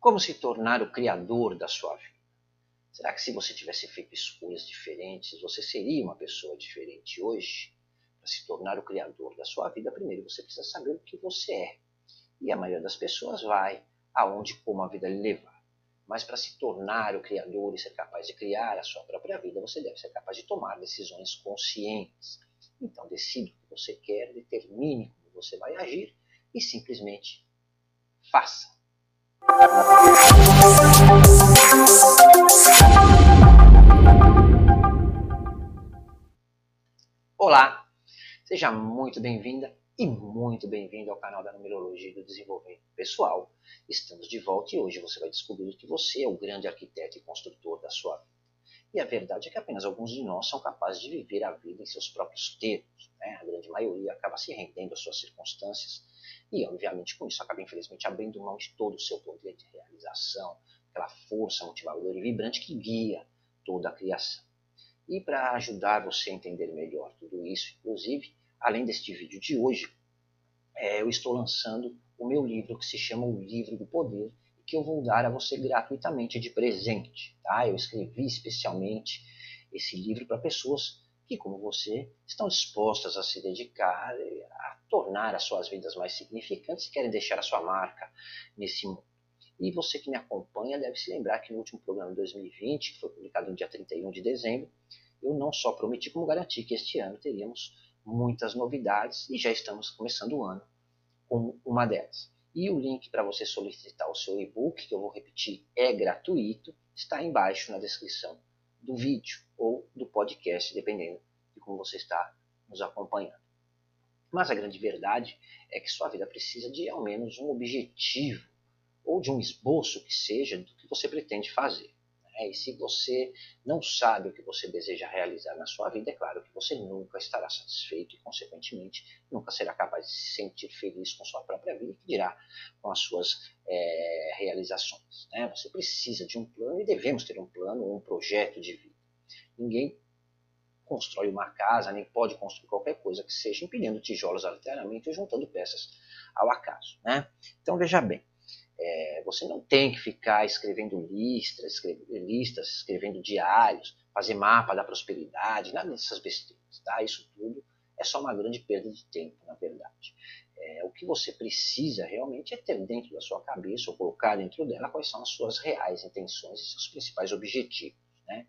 Como se tornar o criador da sua vida? Será que se você tivesse feito escolhas diferentes, você seria uma pessoa diferente hoje? Para se tornar o criador da sua vida, primeiro você precisa saber o que você é. E a maioria das pessoas vai aonde como a vida lhe levar. Mas para se tornar o criador e ser capaz de criar a sua própria vida, você deve ser capaz de tomar decisões conscientes. Então decida o que você quer, determine como você vai agir e simplesmente faça. Olá, seja muito bem-vinda e muito bem-vindo ao canal da Numerologia e do Desenvolvimento Pessoal. Estamos de volta e hoje você vai descobrir que você é o grande arquiteto e construtor da sua vida. E a verdade é que apenas alguns de nós são capazes de viver a vida em seus próprios termos. Né? A grande maioria acaba se rendendo às suas circunstâncias e, obviamente, com isso acaba, infelizmente, abrindo mão de todo o seu poder de realização, aquela força motivadora e vibrante que guia toda a criação. E para ajudar você a entender melhor tudo isso, inclusive, além deste vídeo de hoje, é, eu estou lançando o meu livro que se chama O Livro do Poder que eu vou dar a você gratuitamente de presente. Tá? Eu escrevi especialmente esse livro para pessoas que, como você, estão dispostas a se dedicar a tornar as suas vidas mais significantes e querem deixar a sua marca nesse mundo. E você que me acompanha deve se lembrar que no último programa de 2020, que foi publicado no dia 31 de dezembro, eu não só prometi, como garanti que este ano teríamos muitas novidades e já estamos começando o ano com uma delas. E o link para você solicitar o seu e-book, que eu vou repetir, é gratuito, está embaixo na descrição do vídeo ou do podcast, dependendo de como você está nos acompanhando. Mas a grande verdade é que sua vida precisa de ao menos um objetivo ou de um esboço que seja do que você pretende fazer. Né? E se você não sabe o que você deseja realizar na sua vida, é claro que você nunca estará satisfeito e, consequentemente, nunca será capaz de se sentir feliz com sua própria vida, que dirá com as suas é, realizações. Né? Você precisa de um plano e devemos ter um plano um projeto de vida. Ninguém constrói uma casa, nem pode construir qualquer coisa que seja empilhando tijolos aleatoriamente ou juntando peças ao acaso. Né? Então veja bem, é, você não tem que ficar escrevendo listas, listas, escrevendo diários, fazer mapa da prosperidade, nada dessas besteiras. Tá? Isso tudo é só uma grande perda de tempo, na verdade. É, o que você precisa realmente é ter dentro da sua cabeça, ou colocar dentro dela, quais são as suas reais intenções e seus principais objetivos. Né?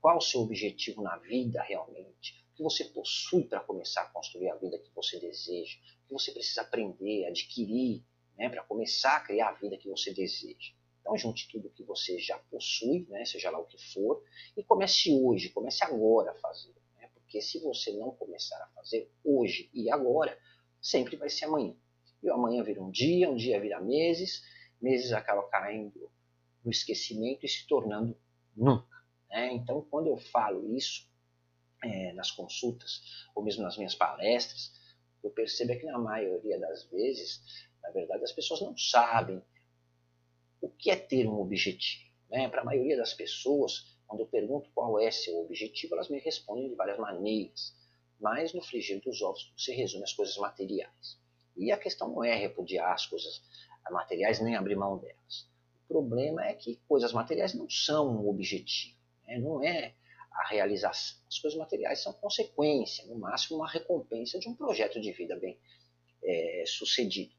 Qual o seu objetivo na vida realmente? O que você possui para começar a construir a vida que você deseja? O que você precisa aprender, adquirir né, para começar a criar a vida que você deseja. Então, junte tudo que você já possui, né, seja lá o que for, e comece hoje, comece agora a fazer. Né, porque se você não começar a fazer hoje e agora, sempre vai ser amanhã. E amanhã vira um dia, um dia vira meses, meses acaba caindo no esquecimento e se tornando nunca. Né? Então, quando eu falo isso é, nas consultas, ou mesmo nas minhas palestras, eu percebo é que na maioria das vezes na verdade, as pessoas não sabem o que é ter um objetivo. Né? Para a maioria das pessoas, quando eu pergunto qual é seu objetivo, elas me respondem de várias maneiras. Mas no frigir dos ovos se resume às coisas materiais. E a questão não é repudiar as coisas materiais nem abrir mão delas. O problema é que coisas materiais não são um objetivo, né? não é a realização. As coisas materiais são consequência, no máximo uma recompensa de um projeto de vida bem é, sucedido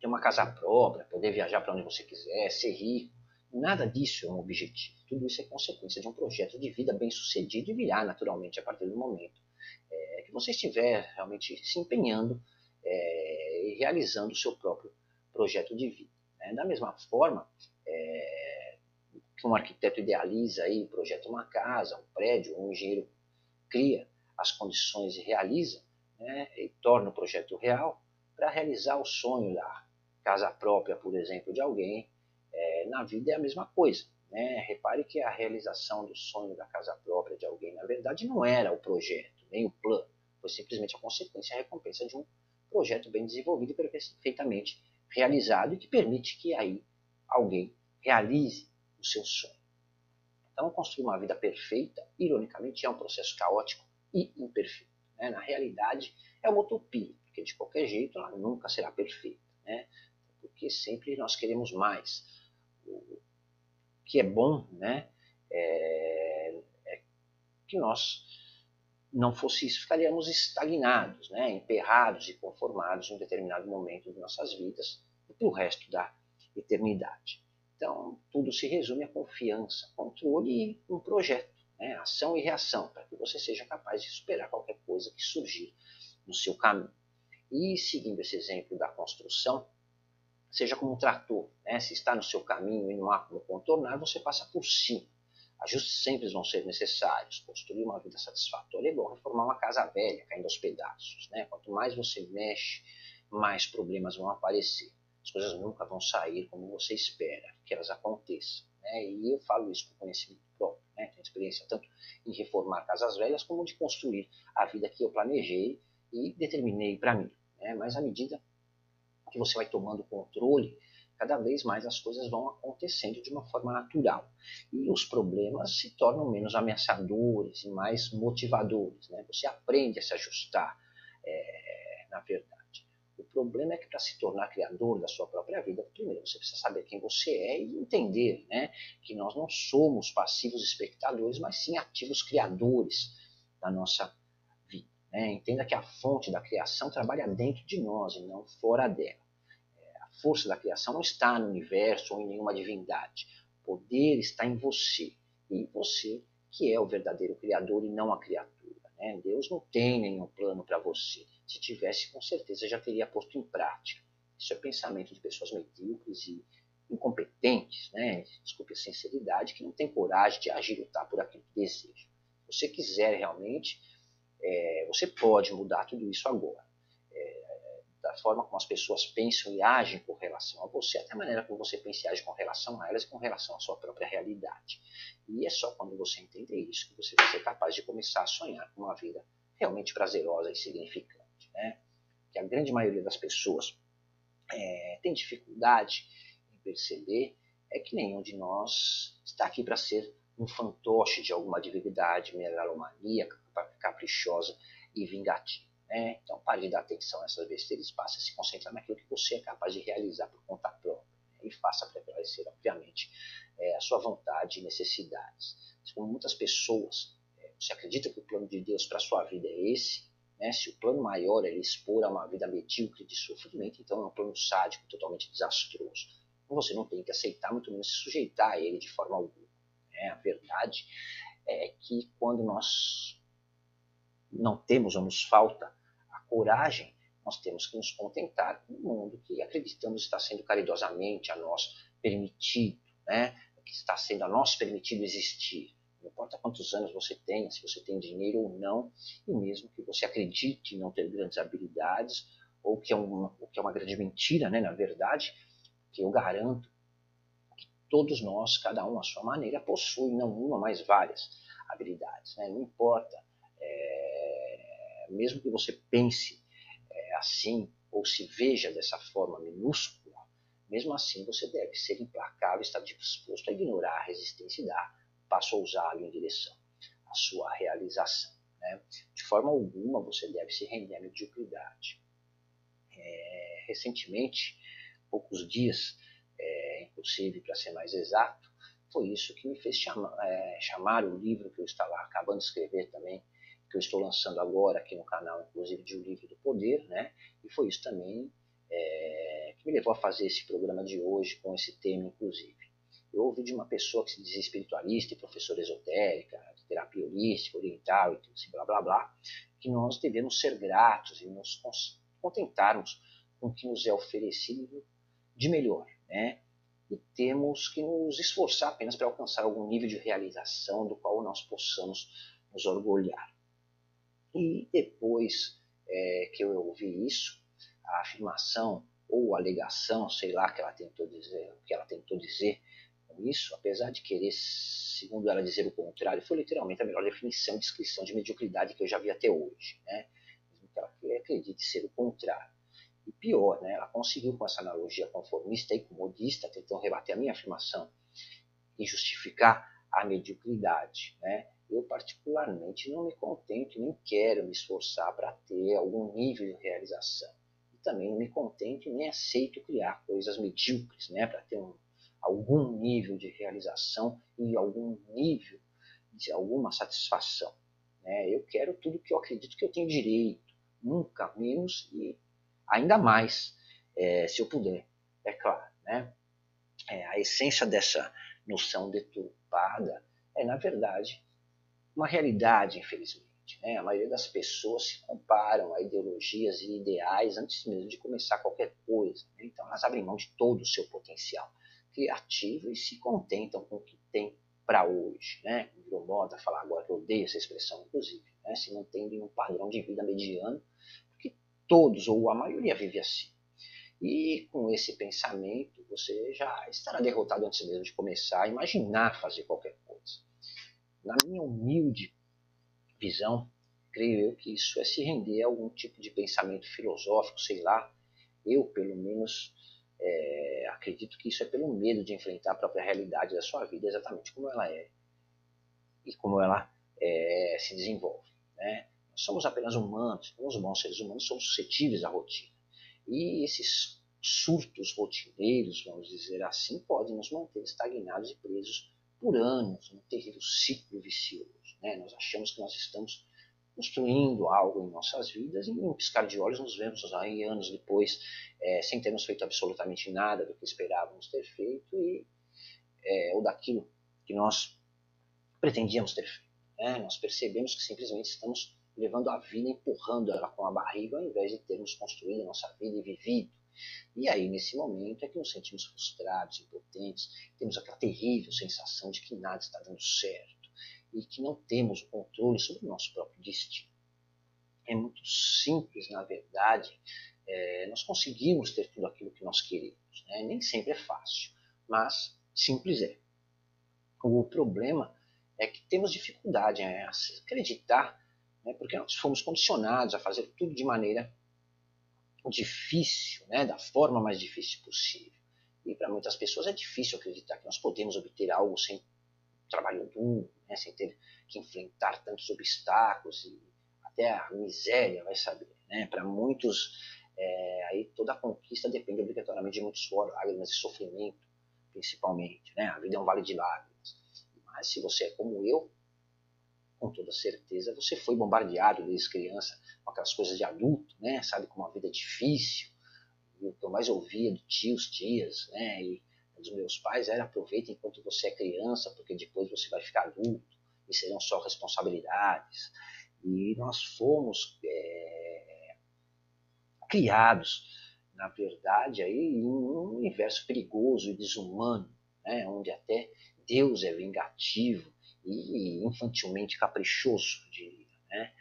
ter uma casa própria, poder viajar para onde você quiser, ser rico. Nada disso é um objetivo. Tudo isso é consequência de um projeto de vida bem sucedido e virá naturalmente a partir do momento é, que você estiver realmente se empenhando é, e realizando o seu próprio projeto de vida. Né? Da mesma forma é, que um arquiteto idealiza aí, projeta uma casa, um prédio, um engenheiro cria as condições e realiza, né, e torna o projeto real para realizar o sonho da casa própria, por exemplo, de alguém, é, na vida é a mesma coisa. Né? Repare que a realização do sonho da casa própria de alguém, na verdade, não era o projeto, nem o plano. Foi simplesmente a consequência, a recompensa de um projeto bem desenvolvido e perfeitamente realizado e que permite que aí alguém realize o seu sonho. Então, construir uma vida perfeita, ironicamente, é um processo caótico e imperfeito. Né? Na realidade, é uma utopia, porque de qualquer jeito ela nunca será perfeita. Né? Porque sempre nós queremos mais. que é bom, né? É, é que nós não fosse isso, ficaríamos estagnados, né? emperrados e conformados em um determinado momento de nossas vidas e para o resto da eternidade. Então, tudo se resume a confiança, controle e um projeto, né? ação e reação, para que você seja capaz de superar qualquer coisa que surgir no seu caminho. E seguindo esse exemplo da construção, seja como um trator, né? se está no seu caminho e não há como contornar, você passa por cima. Ajustes sempre vão ser necessários. Construir uma vida satisfatória é igual reformar uma casa velha, caindo aos pedaços. Né? Quanto mais você mexe, mais problemas vão aparecer. As coisas nunca vão sair como você espera que elas aconteçam. Né? E eu falo isso com conhecimento próprio. Né? Tenho experiência tanto em reformar casas velhas como de construir a vida que eu planejei e determinei para mim. Né? Mas à medida que você vai tomando controle, cada vez mais as coisas vão acontecendo de uma forma natural. E os problemas se tornam menos ameaçadores e mais motivadores. Né? Você aprende a se ajustar, é, na verdade. O problema é que para se tornar criador da sua própria vida, primeiro você precisa saber quem você é e entender né, que nós não somos passivos espectadores, mas sim ativos criadores da nossa vida. Né? Entenda que a fonte da criação trabalha dentro de nós e não fora dela força da criação não está no universo ou em nenhuma divindade. O poder está em você. E você que é o verdadeiro criador e não a criatura. Né? Deus não tem nenhum plano para você. Se tivesse, com certeza já teria posto em prática. Isso é pensamento de pessoas medíocres e incompetentes, né? desculpe a sinceridade, que não tem coragem de agir e lutar por aquilo que deseja. Se você quiser realmente, é, você pode mudar tudo isso agora da forma como as pessoas pensam e agem com relação a você, até a maneira como você pensa e age com relação a elas e com relação à sua própria realidade. E é só quando você entender isso que você vai ser capaz de começar a sonhar com uma vida realmente prazerosa e significante. Né? Que a grande maioria das pessoas é, tem dificuldade em perceber é que nenhum de nós está aqui para ser um fantoche de alguma divindade megalomaníaca, caprichosa e vingativa. Né? Então pare de dar atenção a essas besteiras, passe a se concentrar naquilo que você é capaz de realizar por conta própria. Né? E faça prevalecer, obviamente, é, a sua vontade e necessidades. Como muitas pessoas, é, você acredita que o plano de Deus para a sua vida é esse? Né? Se o plano maior é expor a uma vida medíocre de sofrimento, então é um plano sádico, totalmente desastroso. Então você não tem que aceitar, muito menos se sujeitar a ele de forma alguma. Né? A verdade é que quando nós não temos ou nos falta a coragem, nós temos que nos contentar com um mundo que acreditamos está sendo caridosamente a nós permitido, né? que está sendo a nós permitido existir. Não importa quantos anos você tenha, se você tem dinheiro ou não, e mesmo que você acredite em não ter grandes habilidades, ou que é uma, que é uma grande mentira, né, na verdade, que eu garanto que todos nós, cada um à sua maneira, possui não uma, mas várias habilidades. Né? Não importa é, mesmo que você pense é, assim ou se veja dessa forma minúscula, mesmo assim você deve ser implacável, estar disposto a ignorar a resistência e dar passo ousado em direção à sua realização. Né? De forma alguma você deve se render à mediocridade. É, recentemente, poucos dias, é, inclusive para ser mais exato, foi isso que me fez chama, é, chamar o livro que eu estava acabando de escrever também, que eu estou lançando agora aqui no canal, inclusive de O Livro do Poder, né? E foi isso também é, que me levou a fazer esse programa de hoje com esse tema, inclusive. Eu ouvi de uma pessoa que se dizia espiritualista e professora esotérica, terapia holística, oriental e tudo assim, blá blá blá, que nós devemos ser gratos e nos contentarmos com o que nos é oferecido de melhor, né? E temos que nos esforçar apenas para alcançar algum nível de realização do qual nós possamos nos orgulhar. E depois é, que eu ouvi isso, a afirmação ou alegação, sei lá, que ela tentou dizer, que ela tentou dizer com isso, apesar de querer, segundo ela, dizer o contrário, foi literalmente a melhor definição descrição de mediocridade que eu já vi até hoje, né? Mesmo que ela acredite ser o contrário. E pior, né? Ela conseguiu com essa analogia conformista e comodista, tentando rebater a minha afirmação e justificar a mediocridade, né? Eu particularmente não me contento nem quero me esforçar para ter algum nível de realização. E também não me contento nem aceito criar coisas medíocres, né, para ter um, algum nível de realização e algum nível de alguma satisfação. Né? Eu quero tudo que eu acredito que eu tenho direito, nunca menos e ainda mais, é, se eu puder, é claro. Né? É, a essência dessa noção deturpada é, na verdade, uma realidade, infelizmente. Né? A maioria das pessoas se comparam a ideologias e ideais antes mesmo de começar qualquer coisa. Né? Então, elas abrem mão de todo o seu potencial criativo e se contentam com o que tem para hoje. Né? Virou moda falar agora, eu odeio essa expressão, inclusive. Né? Se mantendo em um padrão de vida mediano, porque todos, ou a maioria, vive assim. E com esse pensamento, você já estará derrotado antes mesmo de começar a imaginar fazer qualquer coisa. Na minha humilde visão, creio eu que isso é se render a algum tipo de pensamento filosófico, sei lá. Eu, pelo menos, é, acredito que isso é pelo medo de enfrentar a própria realidade da sua vida exatamente como ela é e como ela é, se desenvolve. Né? Nós somos apenas humanos, somos bons seres humanos, somos suscetíveis à rotina. E esses surtos rotineiros, vamos dizer assim, podem nos manter estagnados e presos por anos num terrível ciclo vicioso. Né? Nós achamos que nós estamos construindo algo em nossas vidas e em um piscar de olhos nos vemos aí anos depois é, sem termos feito absolutamente nada do que esperávamos ter feito e é, ou daquilo que nós pretendíamos ter feito. Né? Nós percebemos que simplesmente estamos levando a vida, empurrando ela com a barriga, ao invés de termos construído a nossa vida e vivido. E aí, nesse momento, é que nos sentimos frustrados, impotentes, temos aquela terrível sensação de que nada está dando certo e que não temos o controle sobre o nosso próprio destino. É muito simples, na verdade, é, nós conseguimos ter tudo aquilo que nós queremos. Né? Nem sempre é fácil, mas simples é. O problema é que temos dificuldade em acreditar né, porque nós fomos condicionados a fazer tudo de maneira difícil, né, da forma mais difícil possível. E para muitas pessoas é difícil acreditar que nós podemos obter algo sem trabalho duro, né, sem ter que enfrentar tantos obstáculos e até a miséria, vai saber. Né? Para muitos, é, aí toda a conquista depende obrigatoriamente de muito suor, lágrimas e sofrimento, principalmente. Né? A vida é um vale de lágrimas. Mas se você é como eu, com toda certeza você foi bombardeado desde criança com aquelas coisas de adulto, né? Sabe como a vida difícil. E o que eu mais ouvia de tios, tias, né? E dos meus pais era aproveita enquanto você é criança, porque depois você vai ficar adulto e serão só responsabilidades. E nós fomos é, criados, na verdade, aí em um universo perigoso e desumano, né? Onde até Deus é vingativo e infantilmente caprichoso, diria, né?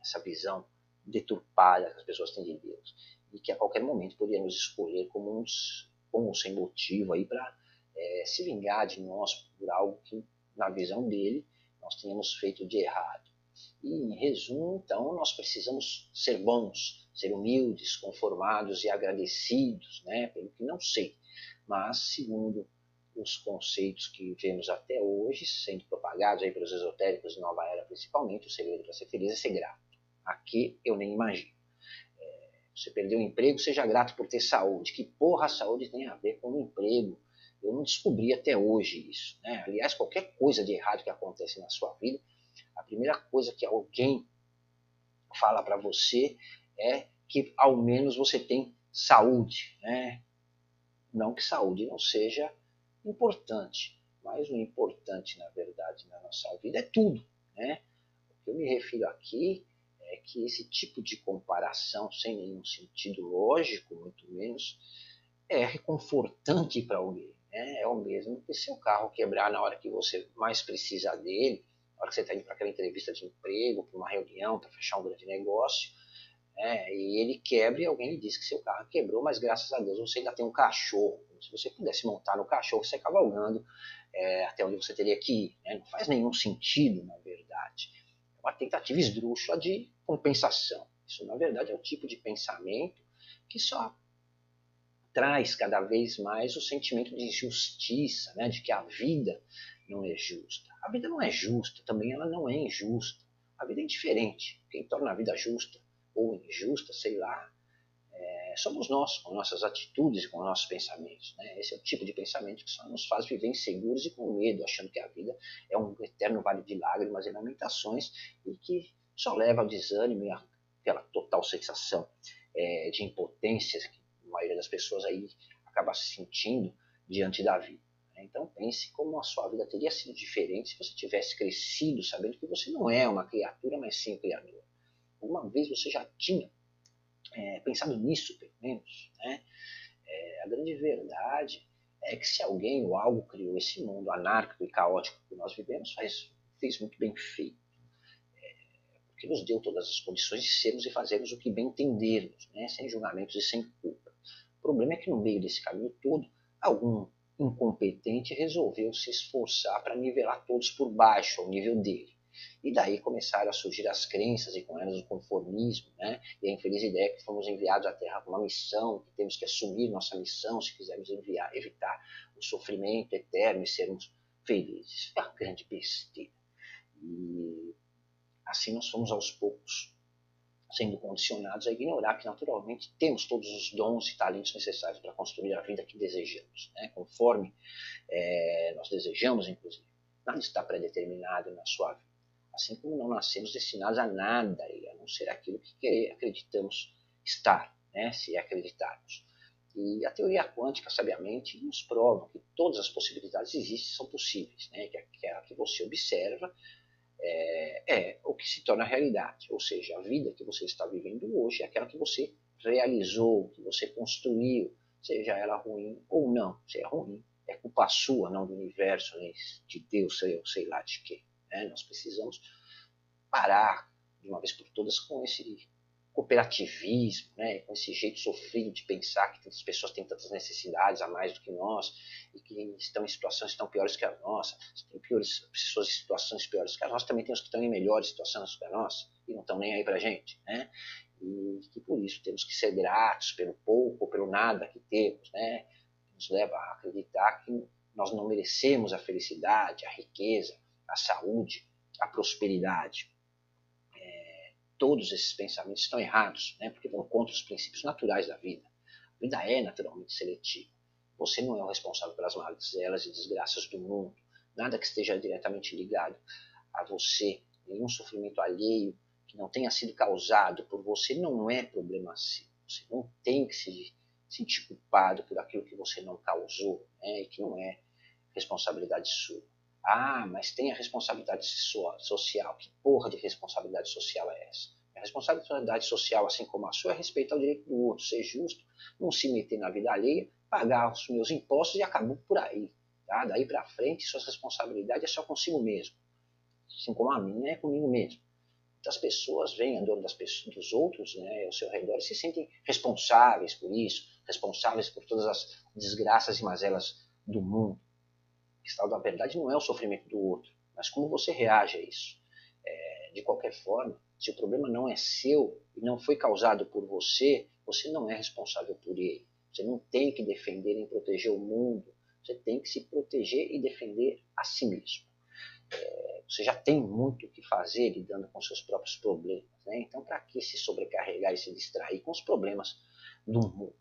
essa visão deturpada que as pessoas têm de Deus e que a qualquer momento poderia nos escolher como uns com ou sem motivo aí para é, se vingar de nós por algo que na visão dele nós tínhamos feito de errado. E em resumo, então, nós precisamos ser bons, ser humildes, conformados e agradecidos, né, pelo que não sei, mas segundo os conceitos que vemos até hoje, sendo propagados aí pelos esotéricos de Nova Era principalmente, o segredo para ser feliz é ser grato. Aqui eu nem imagino. É, você perdeu o emprego, seja grato por ter saúde. Que porra a saúde tem a ver com o emprego? Eu não descobri até hoje isso. Né? Aliás, qualquer coisa de errado que acontece na sua vida, a primeira coisa que alguém fala para você é que ao menos você tem saúde. Né? Não que saúde não seja importante. Mas o importante, na verdade, na nossa vida é tudo. Né? O que eu me refiro aqui é que esse tipo de comparação, sem nenhum sentido lógico, muito menos, é reconfortante para alguém. Né? É o mesmo que seu carro quebrar na hora que você mais precisa dele, na hora que você está indo para aquela entrevista de emprego, para uma reunião, para fechar um grande negócio, né? e ele quebra e alguém lhe diz que seu carro quebrou, mas graças a Deus você ainda tem um cachorro se você pudesse montar no cachorro, você cavalgando é, até onde você teria que ir. Né? Não faz nenhum sentido, na verdade. É uma tentativa esdrúxula de compensação. Isso, na verdade, é o tipo de pensamento que só traz cada vez mais o sentimento de injustiça, né? de que a vida não é justa. A vida não é justa, também ela não é injusta. A vida é indiferente. Quem torna a vida justa ou injusta, sei lá, é, somos nós, com nossas atitudes e com nossos pensamentos. Né? Esse é o tipo de pensamento que só nos faz viver inseguros e com medo, achando que a vida é um eterno vale de lágrimas e lamentações e que só leva ao desânimo e aquela total sensação é, de impotência que a maioria das pessoas aí acaba se sentindo diante da vida. Né? Então pense como a sua vida teria sido diferente se você tivesse crescido sabendo que você não é uma criatura, mas sim um criador. Uma vez você já tinha é, pensado nisso, pelo menos, né? É, a grande verdade é que se alguém ou algo criou esse mundo anárquico e caótico que nós vivemos, faz, fez muito bem feito. É, porque nos deu todas as condições de sermos e fazermos o que bem entendermos, né? sem julgamentos e sem culpa. O problema é que no meio desse caminho todo, algum incompetente resolveu se esforçar para nivelar todos por baixo, ao nível dele. E daí começaram a surgir as crenças e com elas o conformismo, né? E a infeliz ideia que fomos enviados à Terra com uma missão, que temos que assumir nossa missão se quisermos enviar, evitar o sofrimento eterno e sermos felizes. É uma grande besteira. E assim nós fomos aos poucos sendo condicionados a ignorar que naturalmente temos todos os dons e talentos necessários para construir a vida que desejamos, né? conforme é, nós desejamos, inclusive. Nada está predeterminado na sua vida. Assim como não nascemos destinados a nada, a não ser aquilo que acreditamos estar, né, se acreditarmos. E a teoria quântica, sabiamente, nos prova que todas as possibilidades existem são possíveis, né, que aquela que você observa é, é o que se torna realidade, ou seja, a vida que você está vivendo hoje é aquela que você realizou, que você construiu, seja ela ruim ou não. Se é ruim, é culpa sua, não do universo, nem de Deus, sei, sei lá de quê. Né? Nós precisamos parar de uma vez por todas com esse cooperativismo, né? com esse jeito sofrido de pensar que tantas pessoas têm tantas necessidades a mais do que nós e que estão em situações tão piores que a nossa. Tem piores, pessoas em situações piores que a nossa, também tem os que estão em melhores situações que a nossa e não estão nem aí para gente. Né? E que por isso temos que ser gratos pelo pouco ou pelo nada que temos. Né? Nos leva a acreditar que nós não merecemos a felicidade, a riqueza, a saúde, a prosperidade. É, todos esses pensamentos estão errados, né? porque vão contra os princípios naturais da vida. A vida é naturalmente seletiva. Você não é o responsável pelas mazelas e desgraças do mundo. Nada que esteja diretamente ligado a você, nenhum sofrimento alheio que não tenha sido causado por você não é problema seu. Você não tem que se sentir culpado por aquilo que você não causou né? e que não é responsabilidade sua. Ah, mas tem a responsabilidade social. Que porra de responsabilidade social é essa? A responsabilidade social, assim como a sua, é respeitar o direito do outro, ser justo, não se meter na vida alheia, pagar os meus impostos e acabou por aí. Tá? Daí para frente, suas responsabilidades é só consigo mesmo. Assim como a minha é comigo mesmo. Muitas pessoas veem a dor das pessoas, dos outros né, ao seu redor e se sentem responsáveis por isso, responsáveis por todas as desgraças e mazelas do mundo. O estado da verdade não é o sofrimento do outro, mas como você reage a isso. É, de qualquer forma, se o problema não é seu e não foi causado por você, você não é responsável por ele. Você não tem que defender e proteger o mundo. Você tem que se proteger e defender a si mesmo. É, você já tem muito o que fazer lidando com seus próprios problemas. Né? Então, para que se sobrecarregar e se distrair com os problemas do mundo?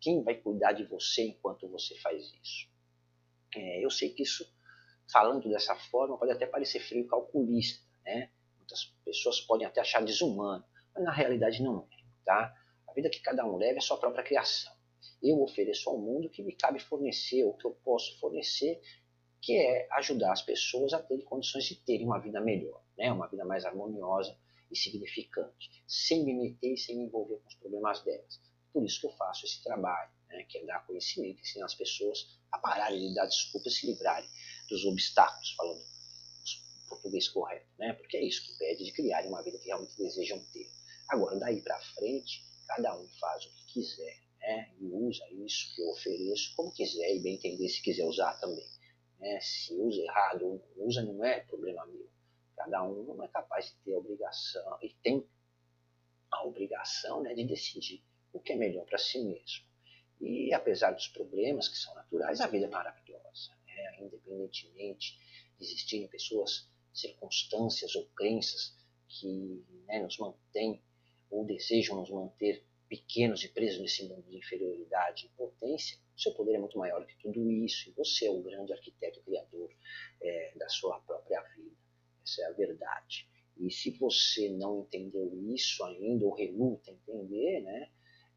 Quem vai cuidar de você enquanto você faz isso? É, eu sei que isso, falando dessa forma, pode até parecer frio calculista, né? Muitas pessoas podem até achar desumano, mas na realidade não é, tá? A vida que cada um leva é sua própria criação. Eu ofereço ao mundo o que me cabe fornecer, o que eu posso fornecer, que é ajudar as pessoas a terem condições de terem uma vida melhor, né? uma vida mais harmoniosa e significante, sem me meter e sem me envolver com os problemas delas. Por isso que eu faço esse trabalho né, que é dar conhecimento, ensinar as pessoas a pararem de dar desculpas e se livrarem dos obstáculos, falando português correto, né, porque é isso que pede de criarem uma vida que realmente desejam ter. Agora, daí para frente, cada um faz o que quiser, né, e usa isso que eu ofereço como quiser e bem entender se quiser usar também. Né, se usa errado ou não usa, não é problema meu. Cada um não é capaz de ter a obrigação, e tem a obrigação né, de decidir o que é melhor para si mesmo. E apesar dos problemas que são naturais, a vida é maravilhosa. Né? Independentemente de existirem pessoas, circunstâncias ou crenças que né, nos mantêm ou desejam nos manter pequenos e presos nesse mundo de inferioridade e potência, seu poder é muito maior que tudo isso. E você é o grande arquiteto criador é, da sua própria vida. Essa é a verdade. E se você não entendeu isso ainda, ou reluta entender, né,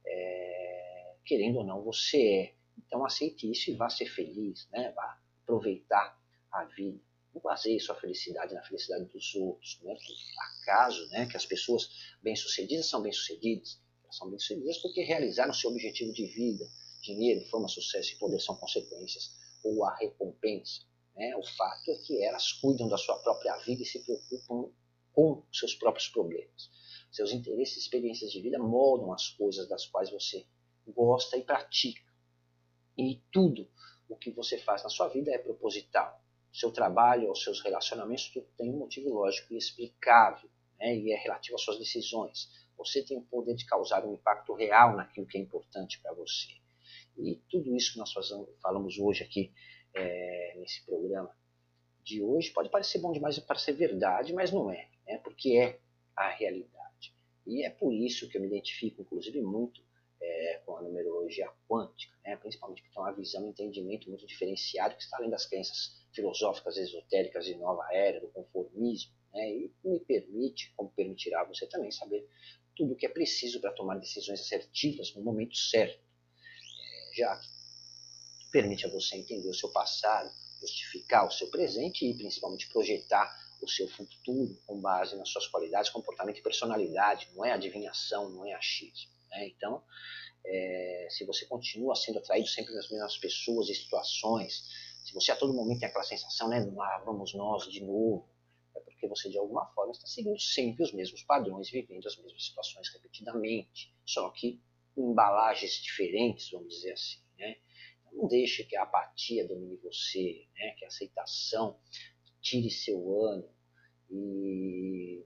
é, querendo ou não, você é. Então aceite isso e vá ser feliz, né, vá aproveitar a vida. Não baseie sua felicidade na felicidade dos outros. Não é acaso né, que as pessoas bem-sucedidas são bem-sucedidas. Elas são bem-sucedidas porque realizaram seu objetivo de vida. Dinheiro, fama, sucesso e poder são consequências, ou a recompensa. Né? O fato é que elas cuidam da sua própria vida e se preocupam com seus próprios problemas. Seus interesses e experiências de vida moldam as coisas das quais você gosta e pratica. E tudo o que você faz na sua vida é proposital. Seu trabalho ou seus relacionamentos tudo tem um motivo lógico e explicável, né? e é relativo às suas decisões. Você tem o poder de causar um impacto real naquilo que é importante para você. E tudo isso que nós falamos hoje aqui é, nesse programa de hoje pode parecer bom demais para ser verdade, mas não é né, porque é a realidade. E é por isso que eu me identifico, inclusive, muito é, com a numerologia quântica, né, principalmente porque tem uma visão, um entendimento muito diferenciado que está além das crenças filosóficas, esotéricas de nova era, do conformismo, né, e me permite, como permitirá você também, saber tudo o que é preciso para tomar decisões assertivas no momento certo, é, já que permite a você entender o seu passado, justificar o seu presente e principalmente projetar o seu futuro com base nas suas qualidades, comportamento e personalidade, não é adivinhação, não é achismo. Né? Então, é, se você continua sendo atraído sempre das mesmas pessoas e situações, se você a todo momento tem aquela sensação, né, lá vamos nós de novo, é porque você de alguma forma está seguindo sempre os mesmos padrões, vivendo as mesmas situações repetidamente, só que em embalagens diferentes, vamos dizer assim. Né? Então, não deixe que a apatia domine você, né? que a aceitação tire seu ânimo. E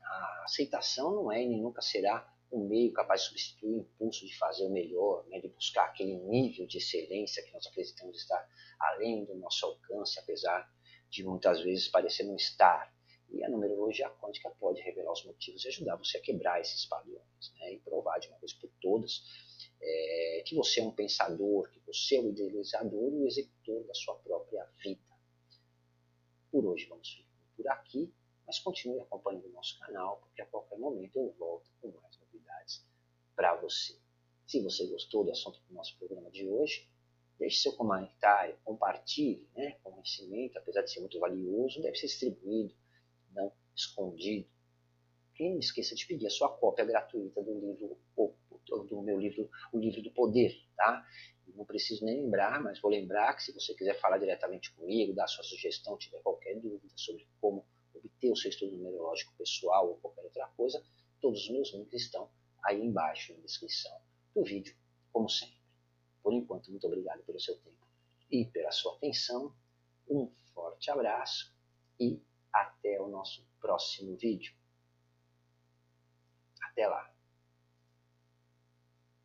a aceitação não é e nunca será um meio capaz de substituir o impulso de fazer o melhor, né, de buscar aquele nível de excelência que nós acreditamos estar além do nosso alcance, apesar de muitas vezes parecer não estar. E a numerologia quântica pode revelar os motivos e ajudar você a quebrar esses padrões né, e provar de uma vez por todas é, que você é um pensador, que você é o idealizador e o executor da sua própria vida. Por hoje vamos ficando por aqui, mas continue acompanhando o nosso canal, porque a qualquer momento eu volto com mais para você. Se você gostou do assunto do nosso programa de hoje, deixe seu comentário, compartilhe, né? Conhecimento, apesar de ser muito valioso, deve ser distribuído, não escondido. E não esqueça de pedir a sua cópia gratuita do livro do meu livro, o livro do poder, tá? não preciso nem lembrar, mas vou lembrar que se você quiser falar diretamente comigo, dar sua sugestão, tiver qualquer dúvida sobre como obter o seu estudo numerológico pessoal ou qualquer outra coisa, todos os meus links estão aí embaixo na descrição do vídeo, como sempre. Por enquanto, muito obrigado pelo seu tempo e pela sua atenção. Um forte abraço e até o nosso próximo vídeo. Até lá!